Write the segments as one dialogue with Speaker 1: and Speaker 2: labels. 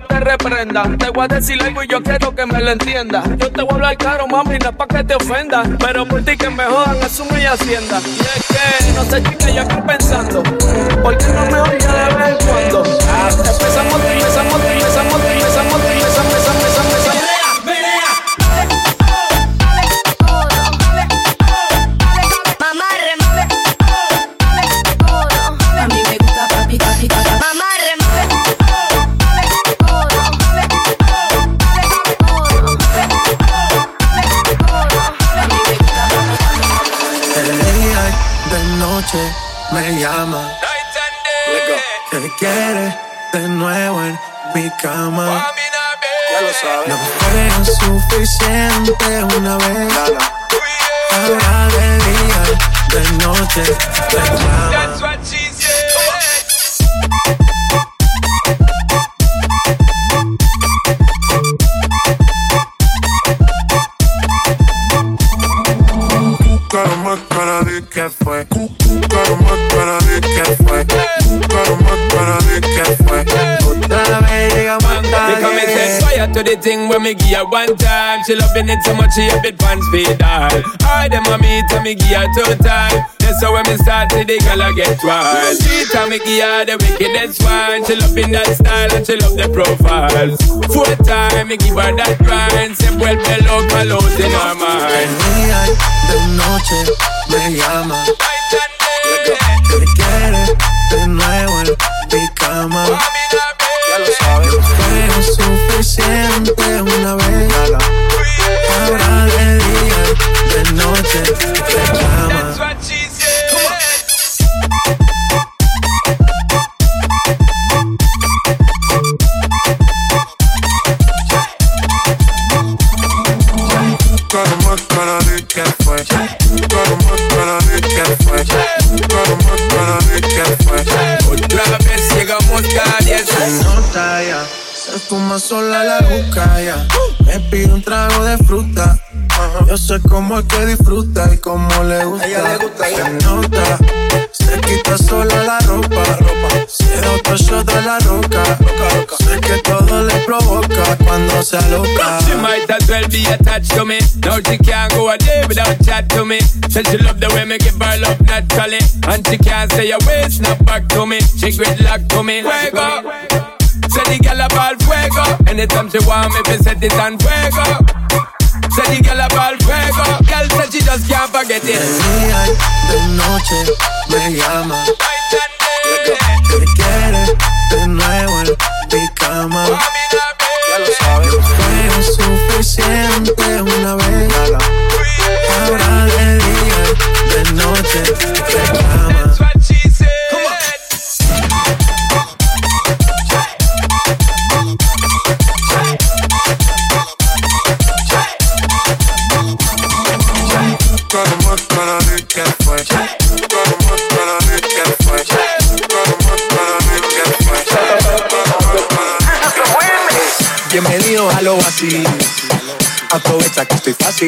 Speaker 1: Te reprenda. Te voy a decir algo y yo quiero que me lo entienda. Yo te voy a hablar claro, mami, no es pa' que te ofenda. Pero por ti que me jodan, es mi hacienda. Y es que, no sé, chica, yo estoy pensando. ¿Por qué no me oiga
Speaker 2: llama. Que quiere de nuevo en mi cama.
Speaker 3: Ya lo sabes.
Speaker 2: No fue suficiente una vez. Ahora de día, de noche, me
Speaker 4: thing when me give her one time. She loving it so much she a bit pants feed all. I them a meet and me give her two time. That's how when me start to the girl I get wild. Three time me give her the wickedest one. She loving that style and she love the profiles. Four time me give her that grind. Se vuelve loca, los in her mind.
Speaker 2: De noche me llama. Te quiere de nuevo en mi cama
Speaker 3: ya lo sabes.
Speaker 2: Suficiente una vez. Ahora de día, de noche, te llama.
Speaker 3: Más para de que fue, más para de que fue, más para de que fue.
Speaker 4: Otra vez llegamos a 10
Speaker 2: nota ya. Fuma sola la juca ya. Me pide un trago de fruta. Yo sé cómo es que disfruta y cómo le gusta.
Speaker 3: ella le gusta,
Speaker 2: se nota. Se quita sola la ropa. ropa. Se otro shot de la roca. roca, roca. Sé que todo le provoca cuando se aloca.
Speaker 4: She might as well be attached to me. Now she can't go a day without chat to me. Said she love the way me give her love naturally. And she can't say a word, snap back to me. She gridlock to me. Fuego. Say the girl about fuego. Anytime she want me, we set it on fuego. Say the girl about fuego. Girl said she just can't forget it.
Speaker 2: De día de noche me llama.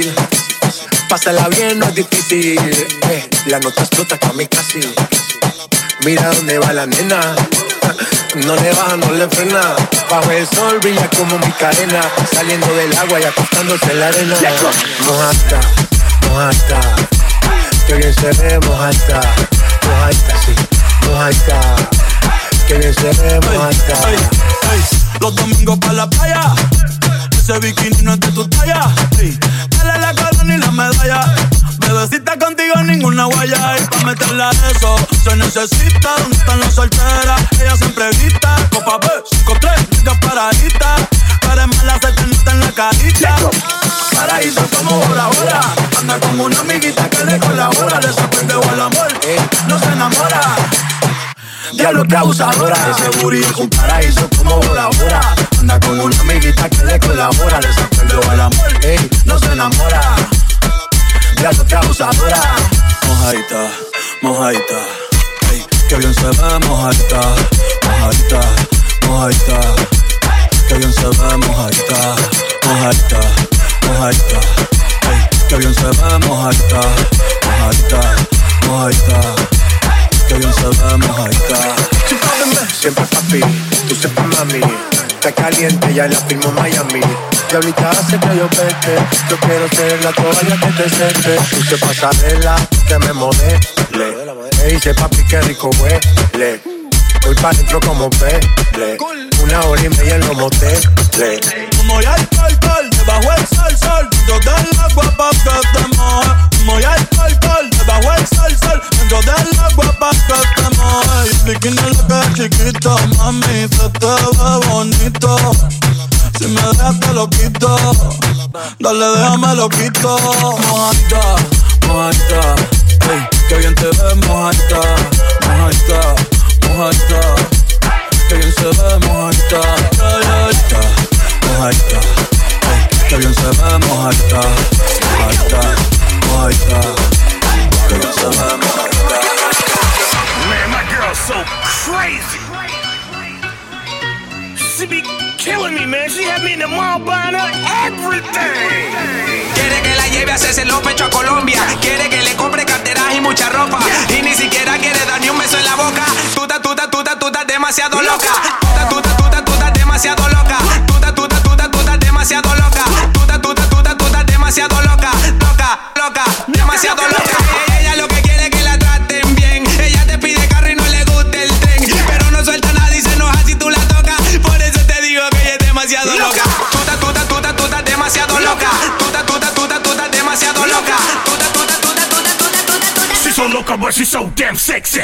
Speaker 5: Fácil. Pásala bien, no es difícil. Eh, la nota explota casi. Mira dónde va la nena. No le baja, no le frena. Bajo el sol brilla como mi cadena. Saliendo del agua y acostándose en la arena. Mojata, mojata. Que bien se ve, mojata. Mojata, sí, mojata. Que bien se ve, mojata.
Speaker 6: Los domingos para la playa Ese bikini no es de tu talla. Dale la corona y la medalla. Bebecita contigo ninguna guaya. Y pa' meterla eso se necesita. ¿Dónde están las solteras? Ella siempre grita. Copa B, 5 3, chicas paraditas. Para mala se te en la carita. Paraíso como Bora Bora. Anda como una amiguita que le colabora. Le sorprende al amor. No se enamora. Diablo que abusadora Ese booty es un paraíso como Bora Anda con una amiguita que le colabora Le sorprendió al amor, ey, no se enamora. Diablo que abusadora Mojadita, mojadita. Ey, que bien se ve mojadita Mojadita, mojadita. Que bien se ve mojadita Mojadita, mojadita. Ey, que bien se ve mojadita Mojadita, mojadita mami. Está caliente, ya la firmo Miami. ahorita hace que yo peste. Yo quiero ser la toalla que te seque. Tú pasarela, que me modele. Me dice papi que rico huele. Voy pa' dentro como pele. Una hora y media en los moteles. Como ya el sol, debajo el sol, sol. Yo del agua pa' que te moje. Como ya el sol, debajo el sol, sol. Dentro del agua pa' que te moje. Y bikini lo que es chiquito, mami, se te ve bonito. Si me dejas te lo quito. Dale, déjame lo quito. Mojadita, mojadita. Ey, que bien te ves, mojadita, mojadita mojadita, que bien se ve mojadita, mojadita, mojadita, que bien se ve mojadita, mojadita, mojadita,
Speaker 7: She be killing me, man. She had me in the everything.
Speaker 8: Quiere que la lleve a hacerse los pechos a Colombia. Quiere que le compre carteras y mucha ropa. Y ni siquiera quiere dar ni un beso en la boca. Tú estás, tú estás demasiado loca. Tú estás, tú estás demasiado loca. Tú estás, tú estás demasiado loca. Tú estás, tú estás demasiado loca. Loca, loca, demasiado loca. Ella lo que quiere es que la traten bien. Ella te pide carro y no le gusta el tren. Pero no suelta nada y se enoja si tú la tocas. Por eso te digo que ella es demasiado loca. Tú estás, tú estás demasiado loca. Tú estás, tú estás demasiado loca. Tú estás, tú estás, tú estás, tú estás, tú estás, tú estás.
Speaker 7: She's so loca, but she's so damn sexy.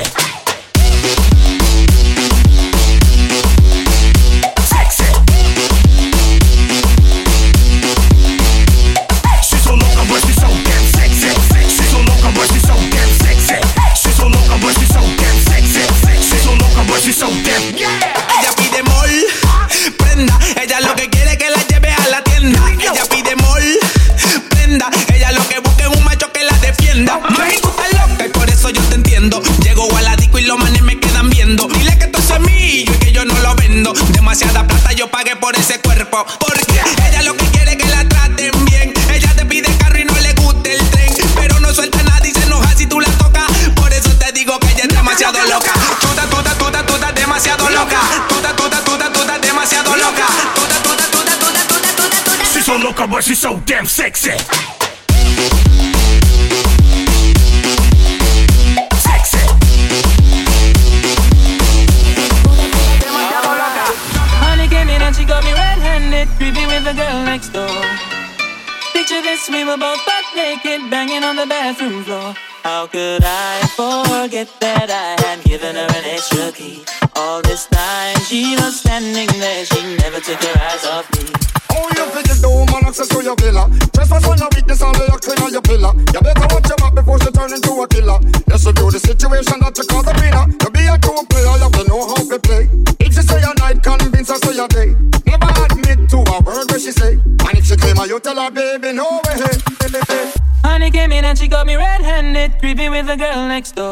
Speaker 9: The girl next door.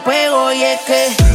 Speaker 10: Pego. Y es que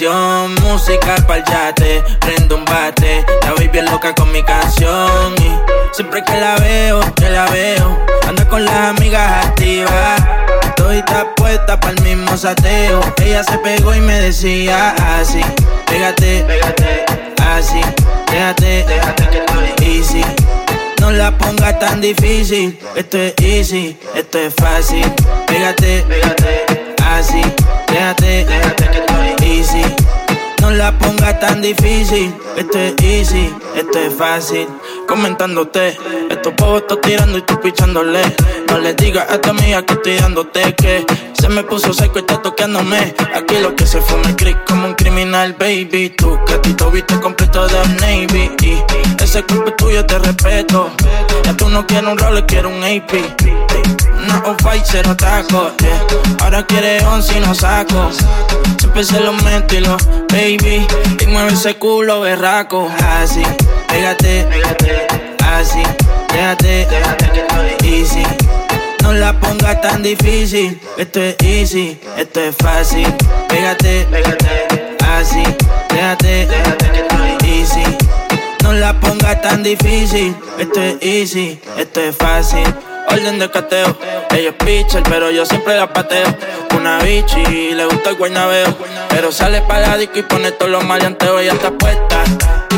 Speaker 11: Música pa'l yate, prendo un bate. La baby es loca con mi canción. Y siempre que la veo, que la veo, anda con las amigas activas. Todita puesta pa'l mismo sateo. Ella se pegó y me decía así: Pégate, pégate, así. Déjate, déjate que estoy easy. No la pongas tan difícil. Esto es easy, esto es fácil. Pégate, pégate, así. Déjate, déjate que estoy easy. No la pongas tan difícil. Esto es easy, esto es fácil. Comentándote, estos pavos estoy tirando y tú pichándole. No le digas a tu amiga que estoy dándote que se me puso seco y está toqueándome. Aquí lo que se fue me creek como un criminal, baby. Tu gatito viste completo de Navy. Y ese cuerpo es tuyo te respeto. Ya tú no quieres un rol, quieres un AP. Una off-white, cero taco. yeah. Ahora quieres once y no saco. Siempre se lo meto y lo baby. Y mueve ese culo berraco. Así, pégate, pégate. Así, déjate, déjate que estoy easy. No la pongas tan difícil. Esto es easy, esto es fácil. Pégate, pégate. Así, déjate, déjate que estoy easy. No la pongas tan difícil. Esto es easy, esto es fácil. Orden de cateo. Ella es pitcher, pero yo siempre la pateo. Una bichi, le gusta el guaynabeo. Pero sale para la disco y pone todos los maleanteos. Ella está puesta.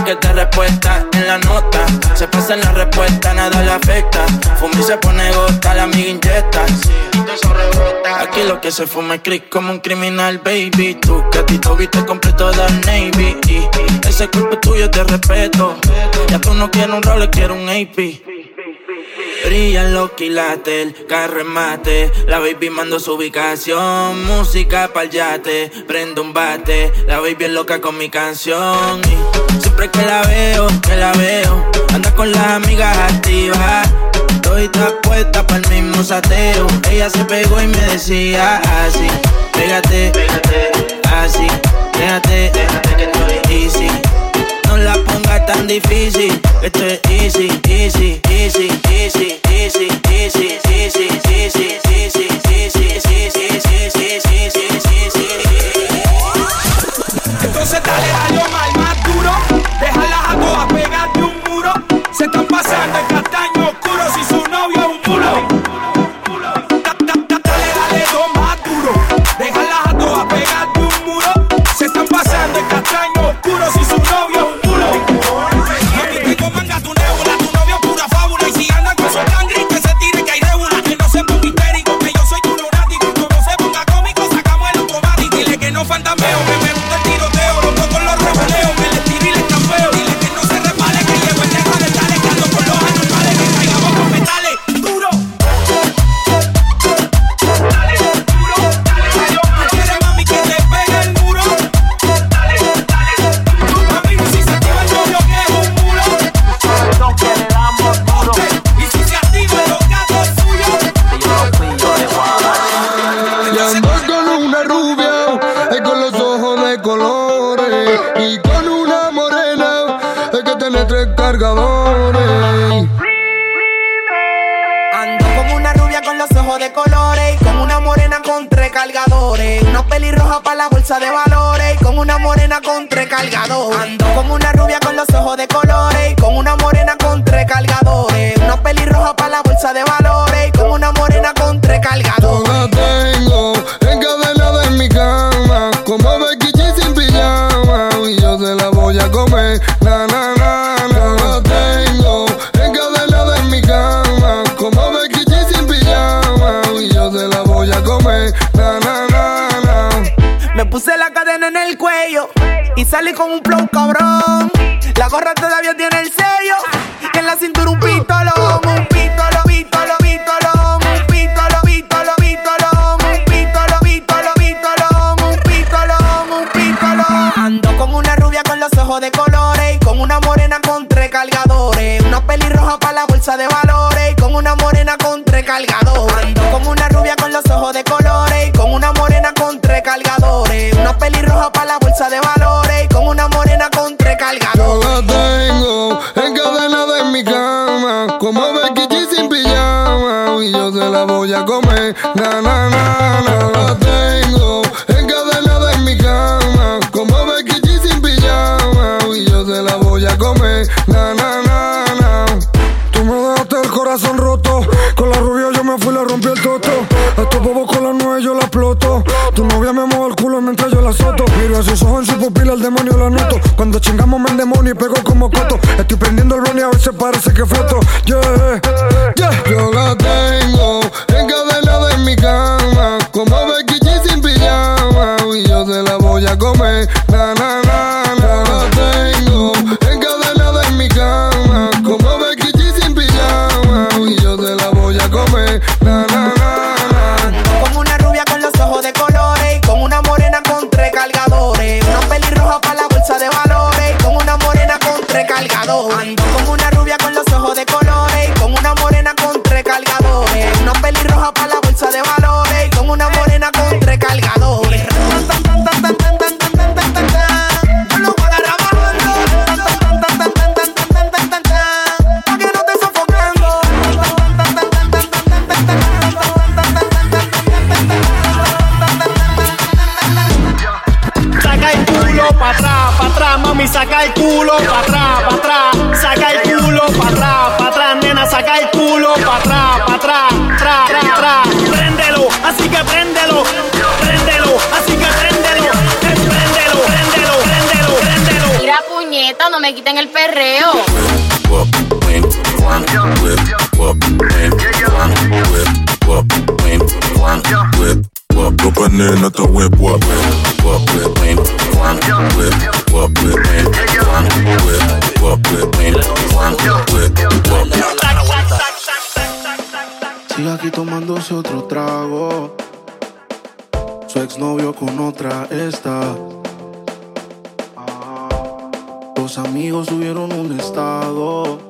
Speaker 11: Que te respuesta en la nota. Se pasa en la respuesta, nada le afecta. Fumi se pone gota, la amiga inyecta. Aquí lo que se fuma es click como un criminal, baby. Tu gatito viste completo de Navy. Y ese cuerpo es tuyo te respeto. Ya tú no quieres un rol, quieres un AP. Brillan los quilates, el carro en mate. La baby mando su ubicación. Música pa'l yate, prendo un bate. La baby es loca con mi canción. Y siempre que la veo, que la veo. Anda con las amigas activas. Estoy puesta para el mismo sateo. Ella se pegó y me decía así: Pégate, pégate, así. Déjate, déjate que estoy easy la pongas tan difícil. Esto es easy, easy, easy, easy, easy, easy, easy, easy, easy,
Speaker 12: Entonces dale a lo mal más duro, déjalas a todas pegar de un muro, se están pasando el castaño.
Speaker 13: La gorra todavía tiene el sello. Y en la cintura un pistolo.
Speaker 14: culo
Speaker 13: para atrás, para
Speaker 7: atrás, mami, saca el culo para atrás, para atrás, saca el culo para atrás, para atrás, nena, saca el culo para atrás, para atrás, tra, tra, tra. Así que préndelo, prendelo así que préndelo, prendelo prendelo préndelo, préndelo.
Speaker 15: Mira puñeta, no me quiten el perreo
Speaker 16: copa nena, esta whip, whip, whip, Sigue
Speaker 14: aquí tomándose otro trago. Su exnovio con otra está. Ah, los amigos subieron un estado.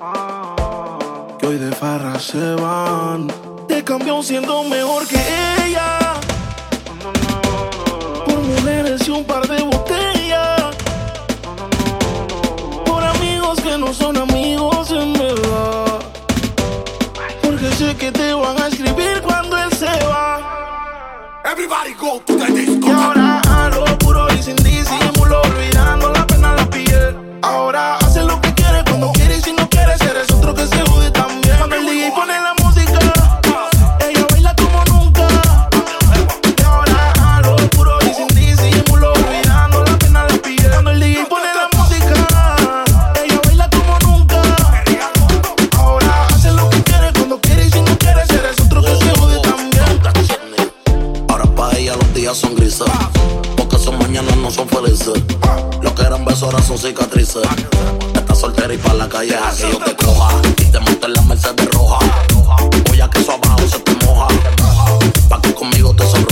Speaker 14: Ah, que hoy de farra se van. Te cambió siendo mejor que ella y un par de botellas. Por amigos que no son amigos en verdad. Porque sé que te van a escribir cuando él se va.
Speaker 17: Everybody go to the disco.
Speaker 14: Y ahora a lo puro y sin disimulo, olvidando la pena la piel. Ahora hace lo
Speaker 18: son felices. Lo que eran besos ahora son cicatrices. Estás soltera y pa' la calle a que te coja. Y te monte en la Mercedes roja. Voy a que eso abajo se te moja. Pa' que conmigo te sonroja.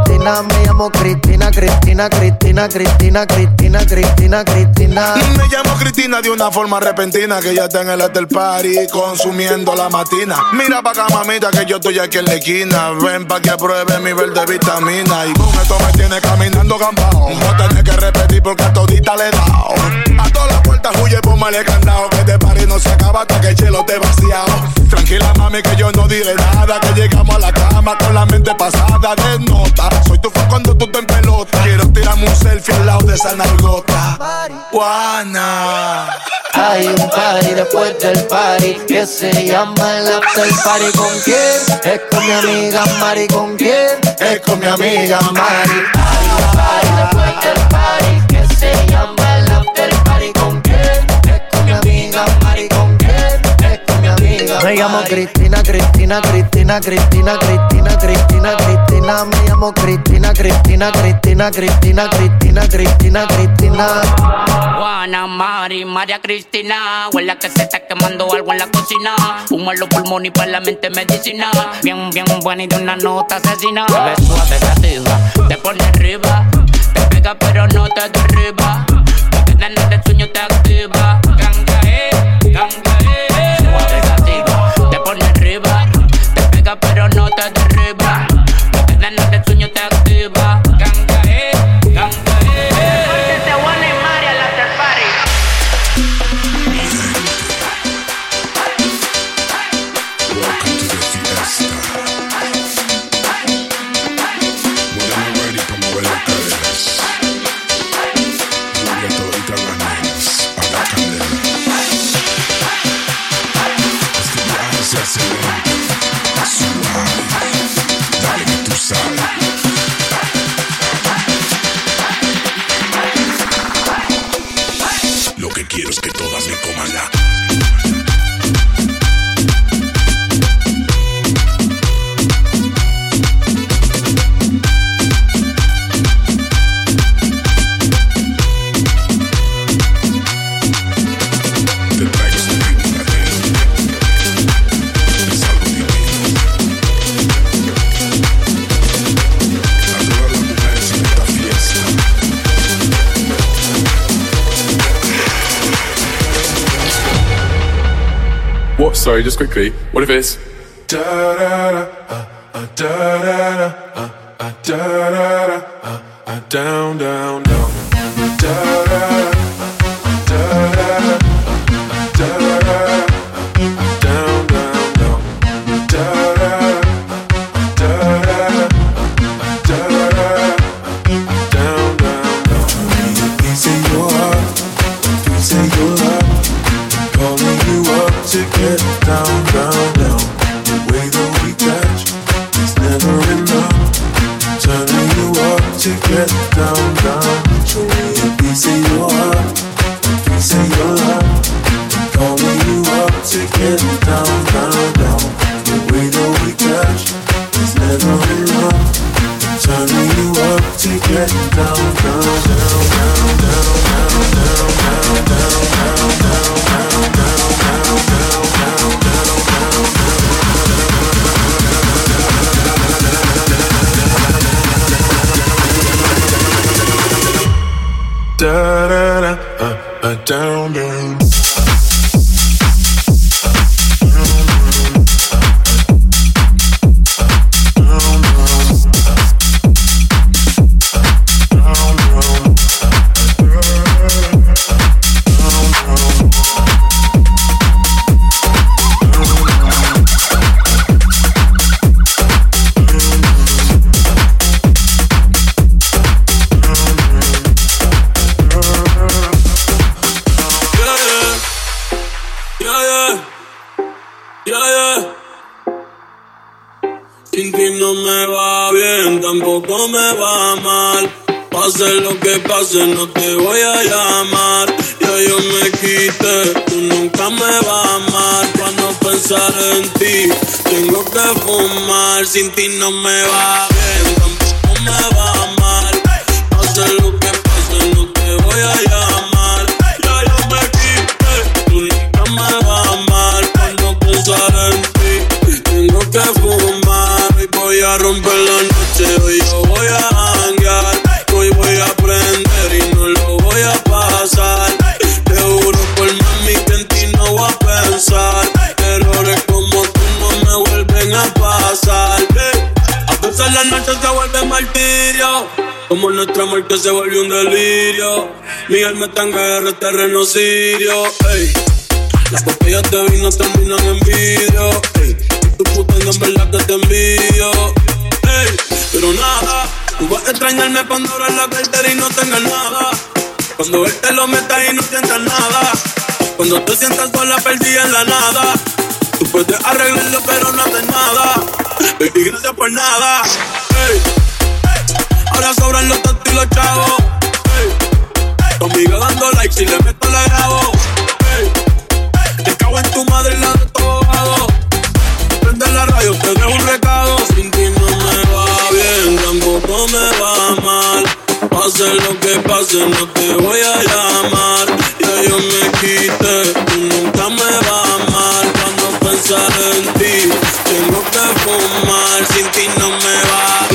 Speaker 19: Me llamo Cristina, Cristina, Cristina, Cristina, Cristina, Cristina, Cristina.
Speaker 6: Me llamo Cristina de una forma repentina que ya está en el after party consumiendo la matina. Mira pa' acá, mamita, que yo estoy aquí en la esquina. Ven pa' que pruebe mi verde vitamina. Y con esto me tiene caminando gambao. No tenés que repetir porque a todita le he dado. A todas las puertas huye, póngale candado. Que este party no se acaba hasta que el chelo te vaciado. Tranquila, mami, que yo no diré nada. Que llegamos a la cama con la mente pasada de nota. Soy tu fan cuando tú te en pelota. Quiero tirarme un selfie al lado de esa nargota. Juana.
Speaker 19: Hay un party después del party que se llama el after party. ¿Con quién? Es con mi amiga Mari. ¿Con quién? Es con mi amiga Mari. Hay un party después del party que se llama el after party. ¿Con quién? Es con mi amiga Mari. ¿Con quién? Es con mi amiga Me llamo Cristina, Cristina, Cristina, Cristina, Cristina, Cristina, Cristina. Me llamo Cristina, Cristina, Cristina, Cristina, Cristina, Cristina, Cristina.
Speaker 20: Juana, Mari, María Cristina. Huele que se está quemando algo en la cocina. Humo en los pulmones y para la mente medicina. Bien, bien buena y de una nota asesina. Te suave, sativa, te pone arriba. Te pega pero no te derriba. Porque ganas de sueño te activa. Ganga, eh, ganga, eh. Suave, sativa, te pone arriba. Te pega pero no te derriba.
Speaker 3: Just quickly. What if it's
Speaker 16: nada. Tú puedes arreglarlo pero no haces nada. Baby, gracias por nada. Ahora sobran los tontos y los chavos. Ey. Tu amiga dando like si le meto la grabo. Ey. Te cago en tu madre y la de abogado. Prende la radio, te dejo un recado. Sin ti no me va bien, tampoco me va mal. Pase lo que pase, no te voy a llamar. Ya yo me quité, nunca me vas a amar. Para no pensar en ti, tengo que fumar. Sin ti no me va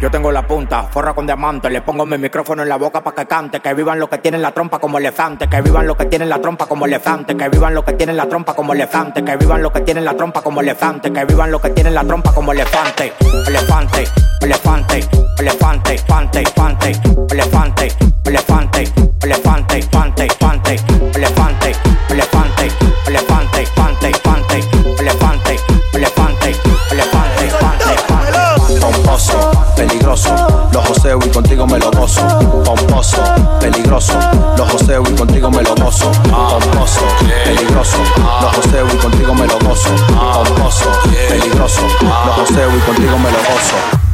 Speaker 21: Yo tengo la punta, forra con diamante. Le pongo mi micrófono en la boca pa' que cante. Que vivan los que tienen la trompa como elefante. Que vivan los que tienen la trompa como elefante. Que vivan los que tienen la trompa como elefante. Que vivan los que tienen la trompa como elefante. Que vivan los que tienen la trompa como elefante, elefante, elefante, elefante, elefante, elefante, elefante, elefante, elefante,
Speaker 22: los joseo y contigo me lo gozo. Pomposo, peligroso, los joseo y contigo me lo gozo. Pomposo, peligroso.
Speaker 23: Lo joseo y contigo me lo gozo. Pomposo, peligroso. Lo joseo y contigo me lo gozo.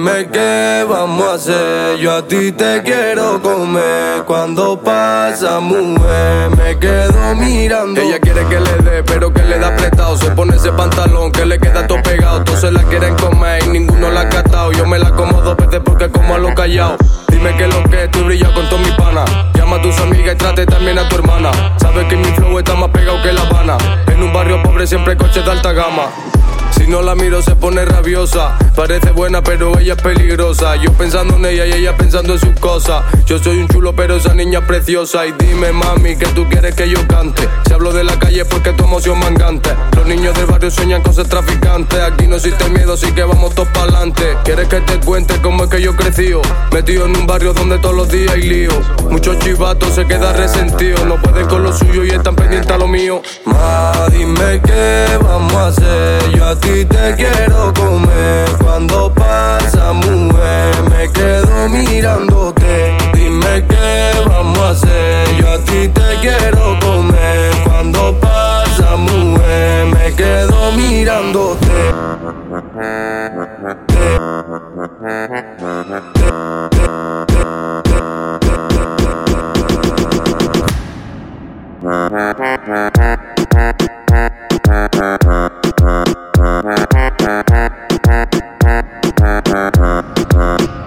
Speaker 24: Dime qué vamos a hacer. Yo a ti te quiero comer. Cuando pasa, mujer, me quedo mirando. Ella quiere que le dé, pero que le da apretado. Se pone ese pantalón que le queda todo pegado. Todos se la quieren comer y ninguno la ha catado. Yo me la como dos veces porque como a lo callado. Dime que lo que tú brillas con todo mi pana. Llama a tus amigas y trate también a tu hermana. Sabes que mi flow está más pegado que La Habana. En un barrio pobre siempre hay coches de alta gama. Si no la miro se pone rabiosa. Parece buena, pero ella es peligrosa. Yo pensando en ella y ella pensando en sus cosas. Yo soy un chulo, pero esa niña es preciosa. Y dime, mami, que tú quieres que yo cante. Si hablo de la calle porque tu emoción mangante. Los niños del barrio sueñan con ser traficantes. Aquí no existe miedo, así que vamos todos para adelante. ¿Quieres que te cuente cómo es que yo crecí? Metido en un barrio donde todos los días hay lío. Muchos chivatos se quedan resentidos. No pueden con lo suyo y están pendientes a lo mío. Ma, dime qué vamos a hacer. Yo ti te quiero comer. Cuando pasa, mujer, me quedo mirándote. Dime qué vamos a hacer. Yo a ti te quiero comer. Cuando pasa, mujer, me quedo mirándote.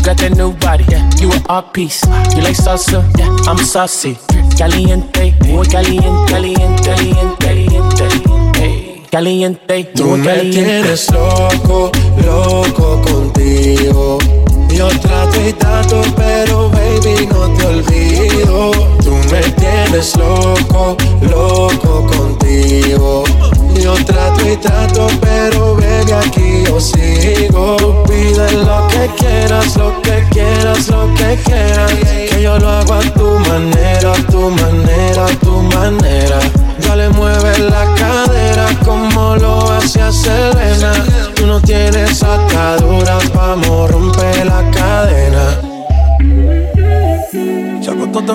Speaker 3: You got that new body. Yeah, you an art piece. You like salsa? Yeah, I'm saucy. Caliente, muy caliente, caliente, caliente, caliente. Caliente,
Speaker 2: Tú me tienes loco, loco contigo. Yo trato y trato, pero baby no te olvido. Tú me tienes loco, loco contigo. Yo trato y trato, pero baby aquí yo sigo. Pide lo que quieras, lo que quieras, lo que quieras. Que yo lo hago a tu manera, a tu manera, a tu manera. Dale, mueve la cadera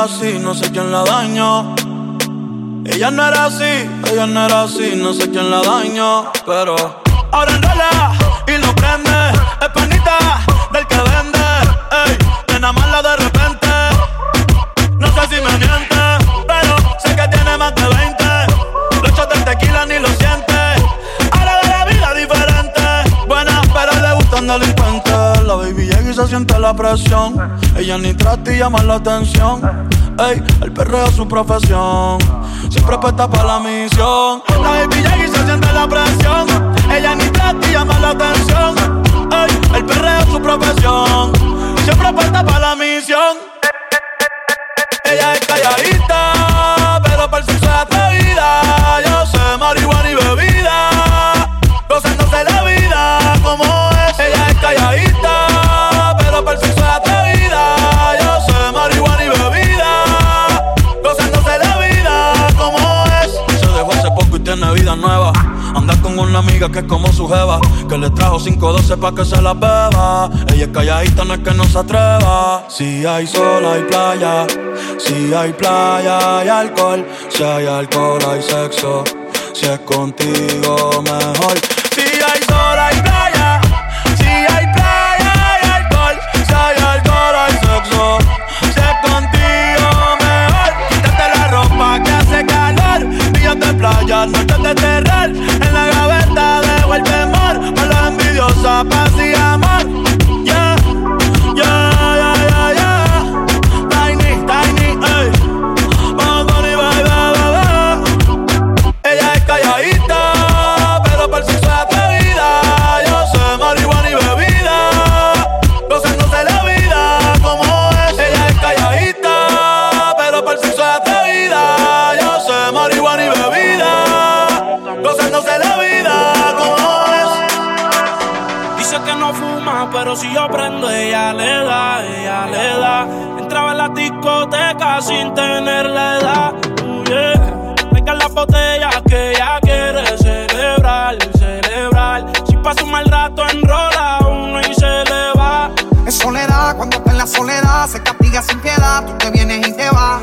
Speaker 6: no sé quién la dañó. Ella no era así, ella no era así, no sé quién la dañó, pero ahora enrola y lo prende, es panita del que vende, ey, nena mala de repente, no sé si me miente, pero sé que tiene más de 20, los shots del tequila ni lo siente, ahora de la vida diferente, buena pero le gustan delincuentes, se siente la presión, ella ni trata y llama la atención, ey, el perreo es su profesión. Siempre puesta para la misión. La baby y se siente la presión. Ella ni trata y llama la atención. Ey, el perreo es su profesión. Siempre puesta para la misión. Ella es calladita, pero por si es atrevida. Yo sé marihuana y bebida. Que es como su jeva. Que le trajo 512 pa' que se la beba. Ella es calladita, no es que no se atreva. Si hay sol, hay playa. Si hay playa, hay alcohol. Si hay alcohol, hay sexo. Si es contigo, mejor. Si hay sol, hay playa. Si hay playa, hay alcohol. Si hay alcohol, hay sexo. Si es contigo, mejor. Quítate la ropa que hace calor. Días de playa, noches de terror. En la gaveta dejo el temor. Para la envidiosa, paz y amor. Si yo
Speaker 7: prendo, ella le da, ella le da. Entraba en la discoteca sin tener la edad. Uh, yeah. Venga la botella que ella quiere celebrar, celebrar. Si pasa un mal rato, enrola uno y se le va.
Speaker 25: Es soledad, cuando está en la soledad, se castiga sin piedad, tú te vienes y te vas.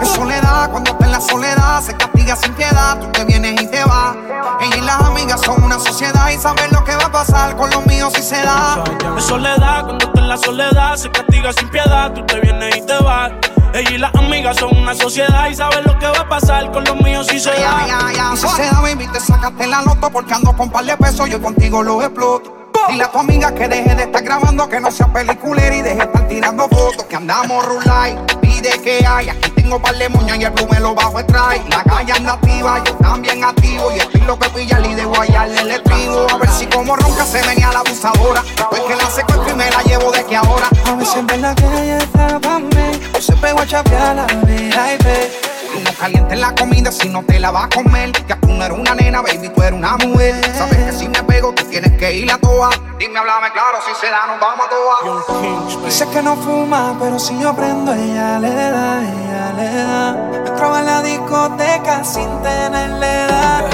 Speaker 25: En soledad, cuando está en la soledad, se castiga sin piedad. Tú te vienes y te vas. Ella y las amigas son una sociedad y saben lo que va a pasar con los míos si se da.
Speaker 7: En soledad, cuando está en la soledad, se castiga sin piedad. Tú te vienes y te vas. Ella y las amigas son una sociedad y saben lo que va a pasar con los míos si se da.
Speaker 25: Y si se da, baby, te sacaste la loto porque ando con par de pesos. Yo contigo los exploto. Dile a tu amiga que deje de estar grabando, que no sea peliculera y deje de estar tirando fotos. Que andamos rulay, pide que hay. Aquí tengo par de moñas y el blue me lo bajo extrae. La calle anda activa, yo también activo. Y estoy lo que pilla y de guayarle el estribo. A ver si como ronca se venía la abusadora. Pues que la secuestro y me la llevo de que ahora.
Speaker 26: A veces en verdad que ella está pa' mí. Yo se pego a chapear la VIP.
Speaker 25: Tú no calientes la comida si no te la vas a comer. Que tú no eres una nena, baby, tú eres una mujer. Sabes que si me pego, tú tienes que ir a toa. Dime, háblame claro, si se da, nos vamos a toa.
Speaker 26: Dice que no fuma, pero si yo prendo, ella le da, ella le da. Entraba en la discoteca sin tenerle edad.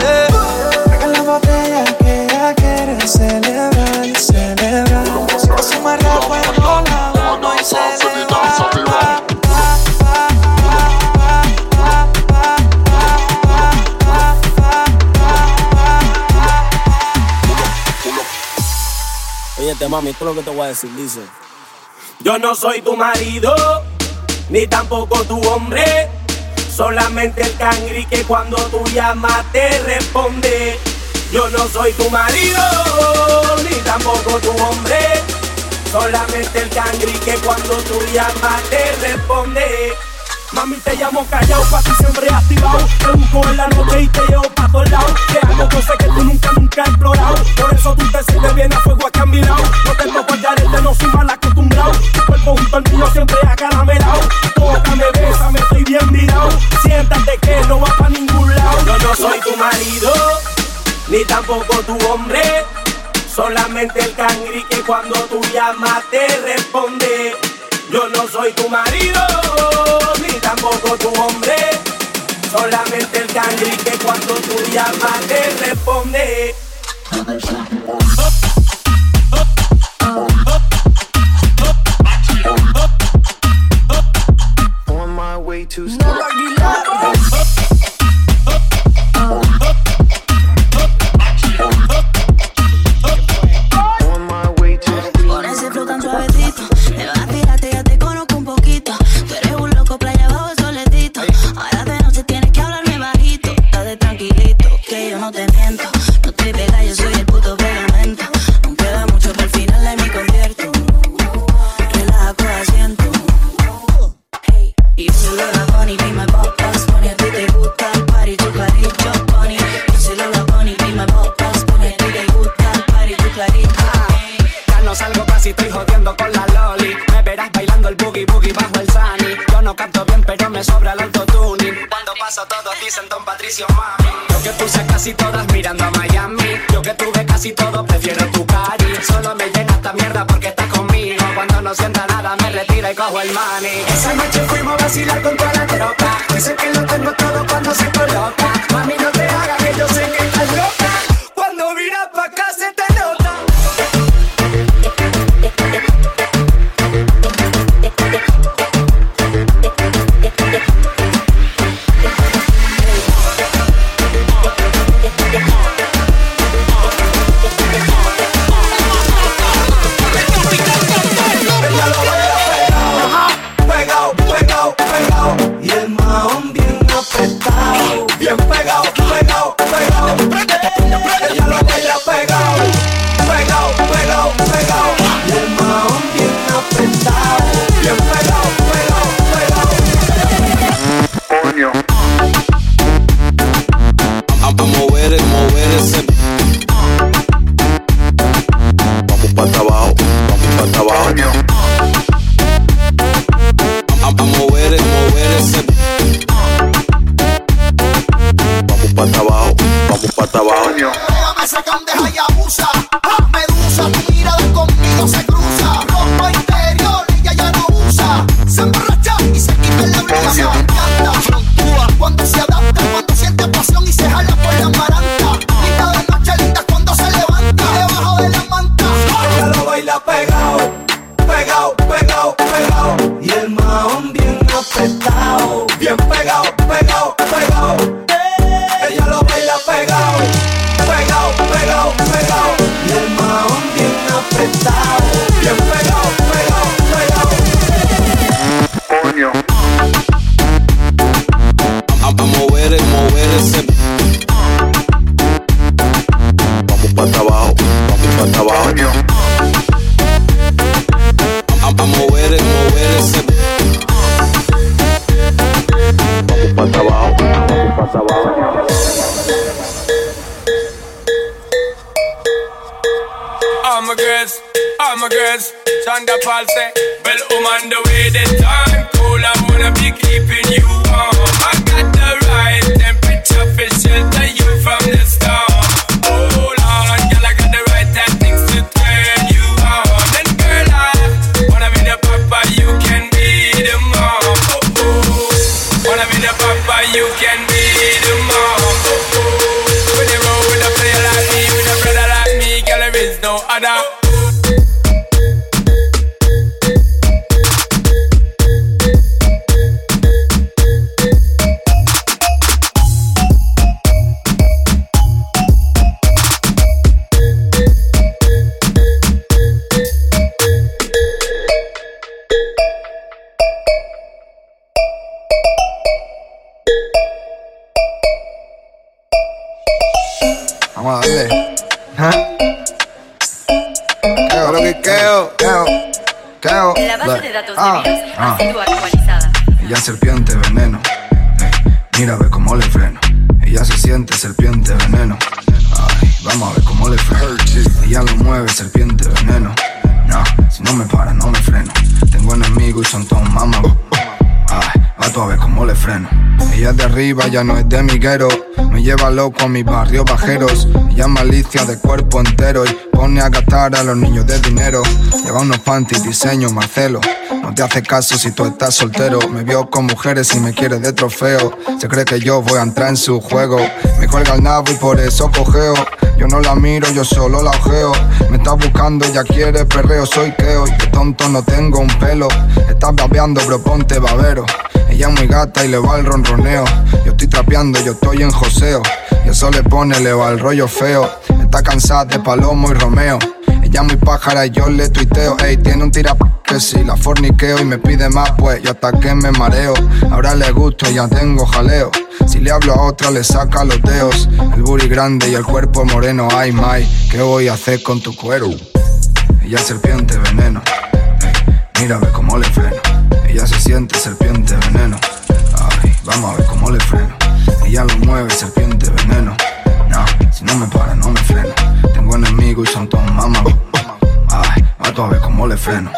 Speaker 26: Yeah. La botella que ella quiere celebrar, celebrar. Si pasa más rápido, no la uno y se Yo no soy tu marido, ni tampoco tu hombre. Solamente el cangri que cuando tú llamas te responde. Yo no soy tu marido, ni tampoco tu hombre. Solamente el cangri que cuando tú llamas te responde. Mami, te llamo callado, pa' ti siempre activado. Te busco en la noche y te llevo pa' todos lados. Te hago cosas que tú nunca, nunca has explorado. Por eso tú te sientes bien a fuego aquí a mi lado. No te toco te no soy mal acostumbrado. Tu cuerpo junto al mío siempre acaramelado. Tócame, bésame, estoy bien mirado. Siéntate que no va pa' ningún lado. Yo no soy tu marido, ni tampoco tu hombre. Solamente el cangri que cuando tú llamas te responde. Yo no soy tu marido, tampoco tu hombre. Solamente el cangri que cuando tú llamas te responde.
Speaker 27: Yo
Speaker 26: que puse casi todas mirando a Miami. Yo que tuve casi todo, prefiero tu cari. Solo me llena esta mierda porque estás conmigo. Cuando no sienta nada, me retiro y cojo el money. Esa noche fuimos a vacilar con toda la tropa. Dicen que lo tengo todo cuando se coloca.
Speaker 4: All my girls, all my girls, Chanda Paul Well, I'm on the way, the time cool, I wanna be keeping you warm. I got
Speaker 28: queo.
Speaker 27: La base de datos
Speaker 28: Ah,
Speaker 27: de virus
Speaker 28: ah.
Speaker 27: ha sido actualizada.
Speaker 28: Ella es serpiente veneno. Ey, mira, ve cómo le freno. Ella se siente serpiente veneno. Ay, vamos a ver cómo le freno. Ella lo mueve, serpiente veneno. No, si no me para, no me freno. Tengo enemigos y son todos mamas. Ay, va tú a ver cómo le freno. Ella es de arriba, ya no es de miguero. Me lleva loco a mis barrios bajeros. Ella es malicia de cuerpo entero y pone a gastar a los niños de dinero. Lleva unos panties, diseño, Marcelo. No te hace caso si tú estás soltero. Me vio con mujeres y me quiere de trofeo. Se cree que yo voy a entrar en su juego. Me cuelga el nabo y por eso cojeo. Yo no la miro, yo solo la ojeo. Me está buscando, ella quiere perreo. Soy queo y de tonto no tengo un pelo. Estás babeando, bro, ponte babero. Ella es muy gata y le va el ronroneo. Yo estoy trapeando, yo estoy en joseo. Y eso le pone, le va el rollo feo. Está cansada de Palomo y Romeo. Ella es muy pájara y yo le tuiteo. Ey, tiene un tira que si la forniqueo y me pide más, pues yo hasta que me mareo. Ahora le gusto, ya tengo jaleo. Si le hablo a otra, le saca los dedos. El booty grande y el cuerpo moreno. Ay, my, ¿qué voy a hacer con tu cuero? Ella es serpiente veneno. Ey, mira, ve cómo le freno. Ella se siente serpiente veneno. Ay, vamos a ver cómo le freno. Ella lo mueve, serpiente veneno. No, si no me para, no me freno. Tengo enemigos y son todos mamas. Ay, va tú a ver cómo le freno.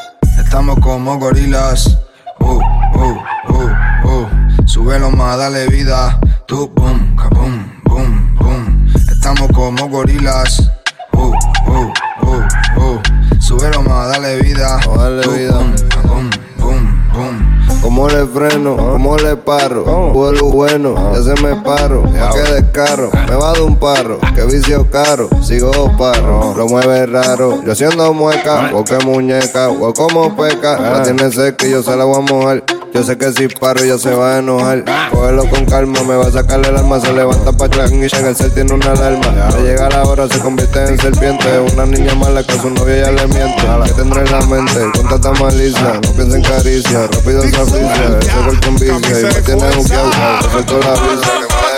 Speaker 28: Estamos como gorilas. Uh, uh, uh, uh. Súbelo más, dale vida. Tú, boom, boom, boom, boom. Estamos como gorilas. Uh, uh, uh, uh. Súbelo más, dale vida.
Speaker 29: dale vida.
Speaker 28: Boom, boom,
Speaker 29: Como le freno, como le paro. Vuelo bueno, ya se me paro. Pa' que descaro, me va de un parro. Que vicio caro, sigo parro. Lo mueve raro, yo siendo mueca. O que muñeca, o como peca. La tiene seca y yo se la voy a mojar. Yo sé que si paro ella se va a enojar. Cógelo con calma, me va a sacarle el alma. Se levanta pa' atrás y en el cel tiene una alarma. Al llegar la hora se convierte en serpiente. Una niña mala que a su novia ya le miente. Que tendrá en la mente, con tanta malicia. No piensa en caricia, rápido se aficia. Ese gol con vicia y me tiene. Te suelto la brisa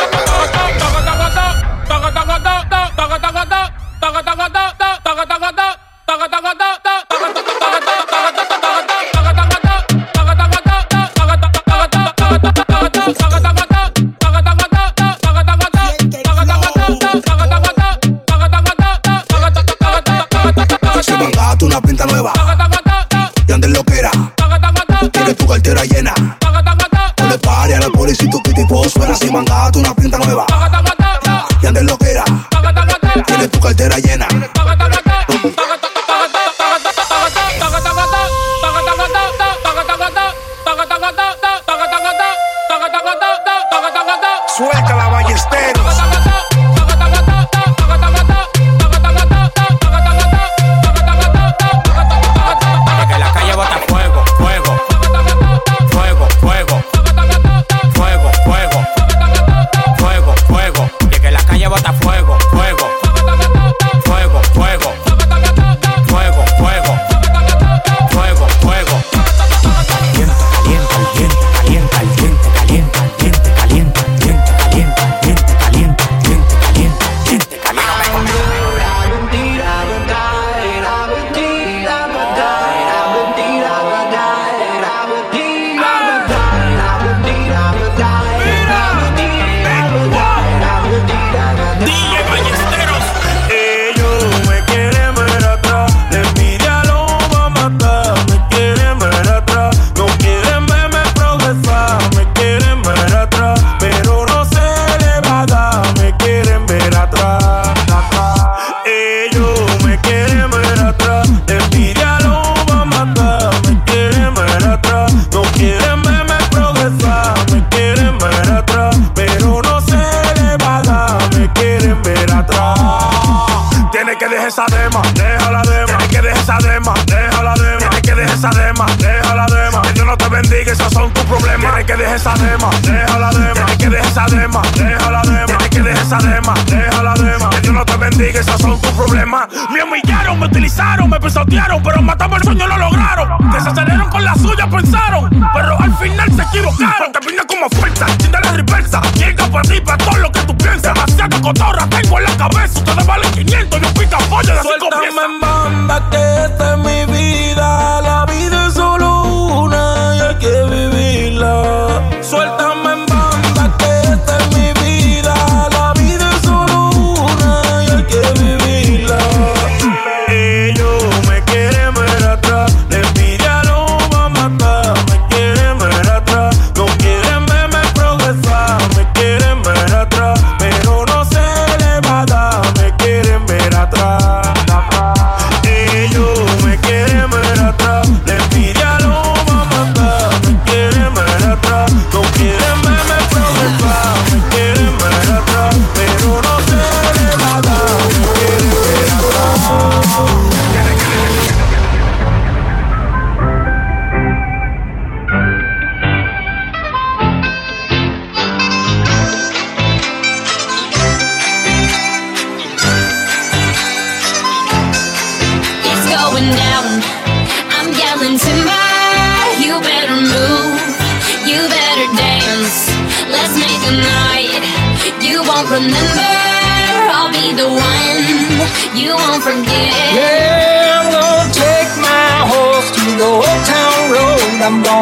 Speaker 30: tu
Speaker 29: problema. Me humillaron, me utilizaron, me pisotearon, pero mataron el sueño lo lograron. Desaceleraron con la suya, pensaron, pero al final se equivocaron. Te vine como fuerza, chinda la reversa. Llega para arriba todo lo que tú piensas. Demasiada cotorra tengo
Speaker 31: en la cabeza, ustedes valen 500, yo pica pollo de Suéltame, mamba, que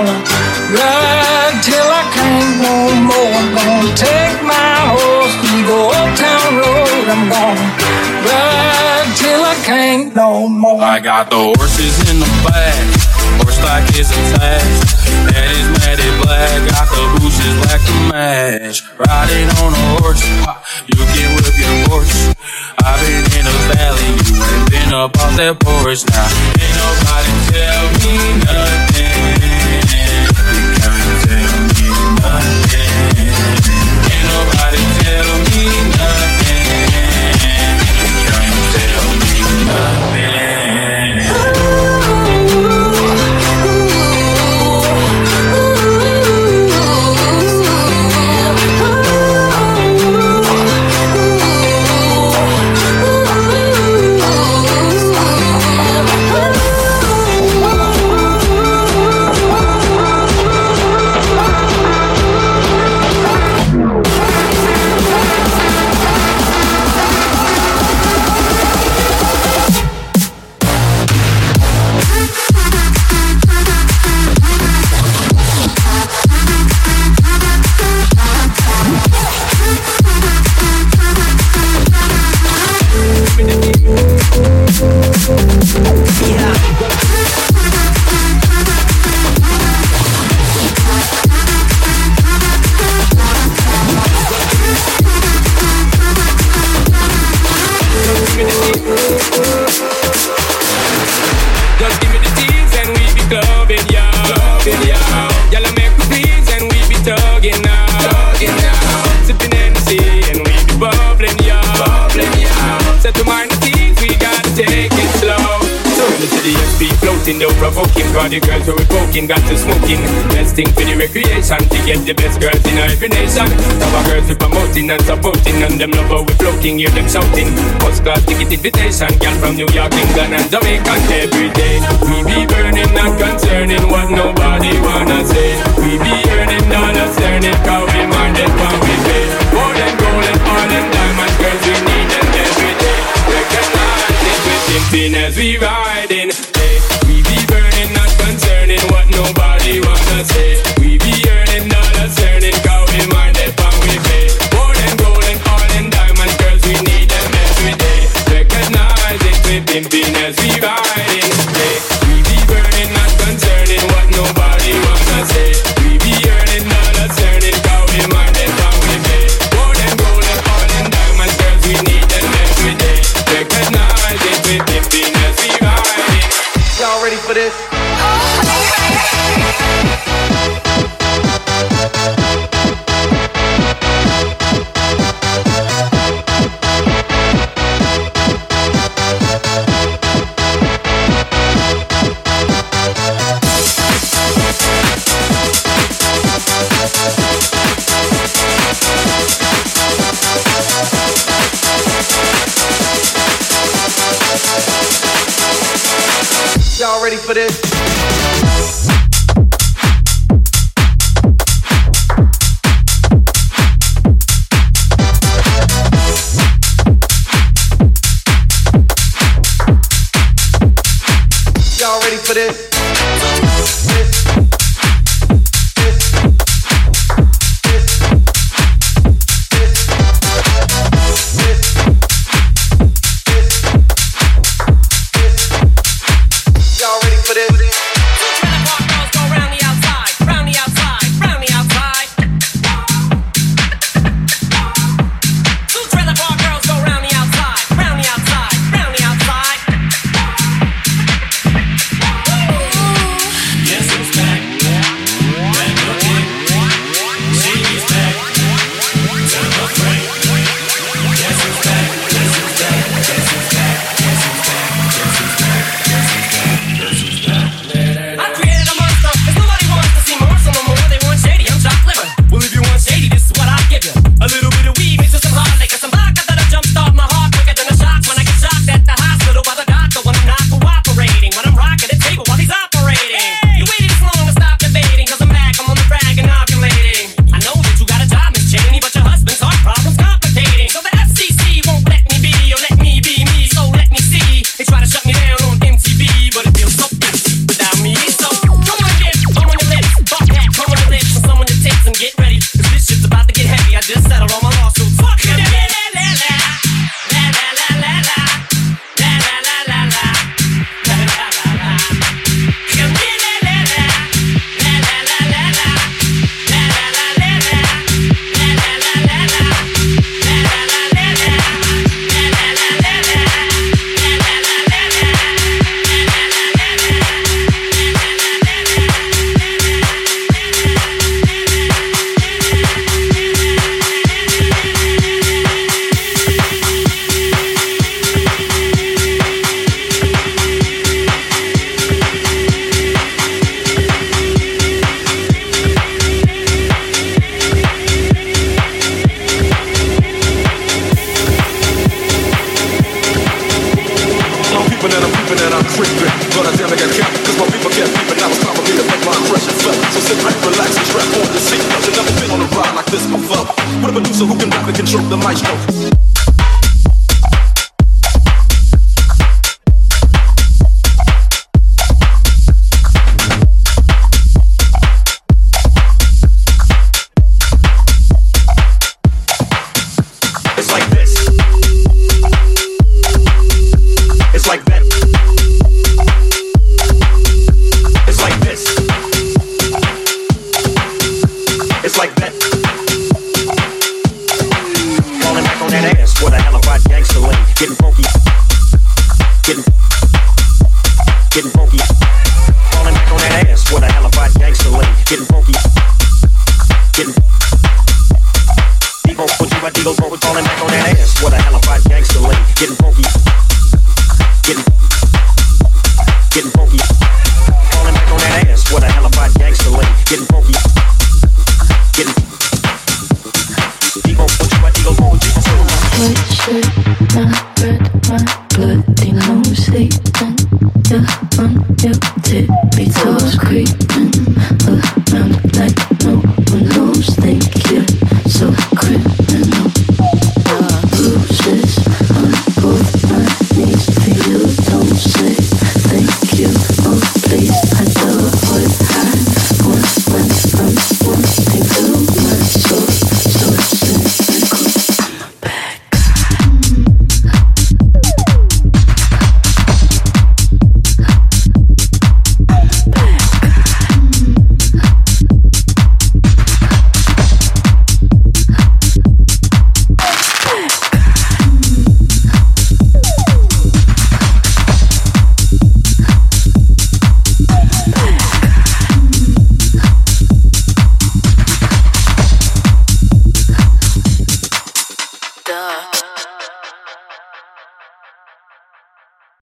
Speaker 31: gonna ride till
Speaker 7: I can't no more. I'm gonna take my horse to the uptown road. I'm gonna ride till I can't no more. I got the horses in the back. Horse stock is attached. Daddy's matted black. Got the bushes black to match. Riding on a horse, you can whip your horse. I've been in the valley, you ain't been up off that porch now. Ain't nobody tell me nothing. provoking. Got the girls who we poking, got to smoking. Best thing for the recreation to get the best girls in every nation. Some of girls
Speaker 16: we promoting and supporting, and them love how we floating, hear them shouting. First class ticket invitation, girl from New York, England, and Jamaica every day. We be burning, not concerning what nobody wanna say. We be earning, not a
Speaker 32: certain, cause we mind